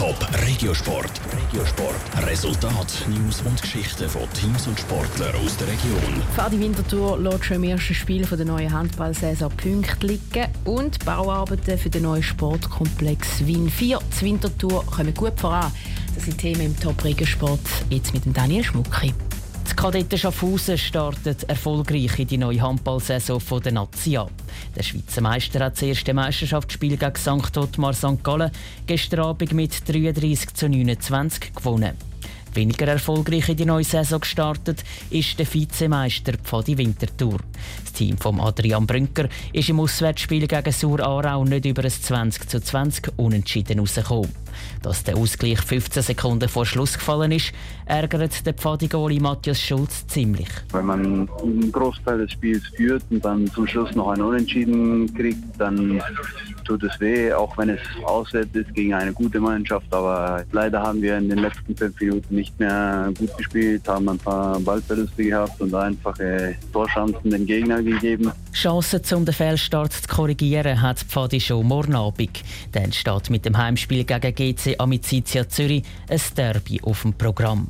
Top Regiosport. Regiosport. Resultat, News und Geschichten von Teams und Sportlern aus der Region. Fadi Winterthur lässt schon im ersten Spiel der neuen Handballsaison Punkte liegen und Bauarbeiten für den neuen Sportkomplex Wien 4 zu Winterthur kommen gut voran. Das sind Themen im Top Regiosport. Jetzt mit dem Daniel Schmucki. Die Kadetten Schaffhausen startet erfolgreich in die neue Handballsaison der Nazi Der Schweizer Meister hat das erste Meisterschaftsspiel gegen St. Ottmar St. Gallen gestern Abend mit 33 zu 29 gewonnen. Weniger erfolgreich in die neue Saison gestartet ist der Vizemeister Pfadi Winterthur. Das Team von Adrian Brünker ist im Auswärtsspiel gegen Sur Aarau nicht über ein 20 zu 20 unentschieden rausgekommen. Dass der Ausgleich 15 Sekunden vor Schluss gefallen ist, ärgert der Pfadigoli Matthias Schulz ziemlich. Wenn man einen Großteil des Spiels führt und dann zum Schluss noch ein Unentschieden kriegt, dann tut es weh, auch wenn es auswärts ist gegen eine gute Mannschaft. Aber leider haben wir in den letzten fünf Minuten nicht mehr gut gespielt, haben ein paar Ballverluste gehabt und einfache Torchancen den Gegner gegeben. Chancen, um den Fehlstart zu korrigieren, hat Pfadi schon morgen Abend. Dann steht mit dem Heimspiel gegen GC Amicizia Zürich ein Derby auf dem Programm.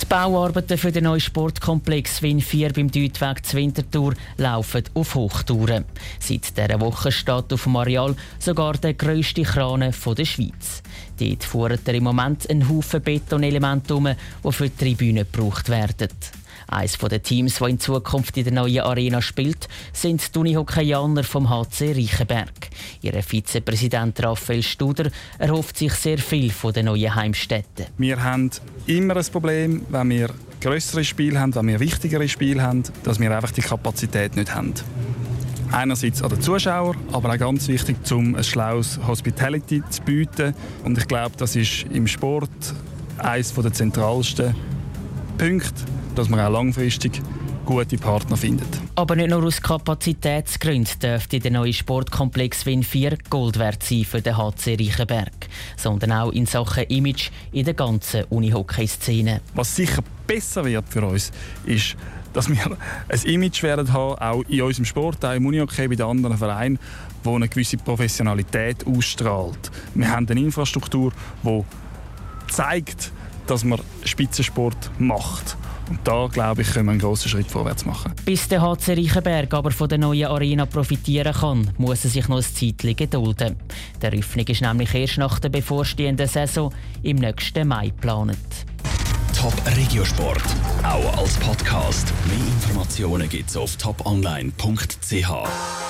Die Bauarbeiten für den neuen Sportkomplex Wien 4 beim Deutweg zu Winterthur laufen auf Hochtouren. Seit dieser Woche steht auf dem Areal sogar der grösste Kran der Schweiz. Dort fuhren im Moment einen Haufen Betonelemente um, die für die Tribüne gebraucht werden. Eines der Teams, das in Zukunft in der neuen Arena spielt, sind die Unihockeyaner vom HC Reichenberg. Ihr Vizepräsident Raphael Studer erhofft sich sehr viel von den neuen Heimstätten. Wir haben immer ein Problem, wenn wir größere Spiele haben, wenn wir wichtigere Spiele haben, dass wir einfach die Kapazität nicht haben. Einerseits an den Zuschauer, aber auch ganz wichtig, um ein schlaues Hospitality zu bieten. Und ich glaube, das ist im Sport eines der zentralsten Punkte, dass man auch langfristig gute Partner findet. Aber nicht nur aus Kapazitätsgründen dürfte der neue Sportkomplex Win 4 Gold wert sein für den HC Reichenberg, sondern auch in Sachen Image in der ganzen Unihockey-Szene. Was sicher besser wird für uns, ist, dass wir ein Image werden haben, auch in unserem Sport, auch im Unihockey, bei den anderen Vereinen, wo eine gewisse Professionalität ausstrahlt. Wir haben eine Infrastruktur, die zeigt, dass man Spitzensport macht. Und da, glaube ich, können wir einen grossen Schritt vorwärts machen. Bis der HC Reichenberg aber von der neuen Arena profitieren kann, muss er sich noch ein Zeitchen gedulden. Die Eröffnung ist nämlich erst nach der bevorstehenden Saison im nächsten Mai geplant. Top Regiosport, auch als Podcast. Mehr Informationen gibt es auf toponline.ch.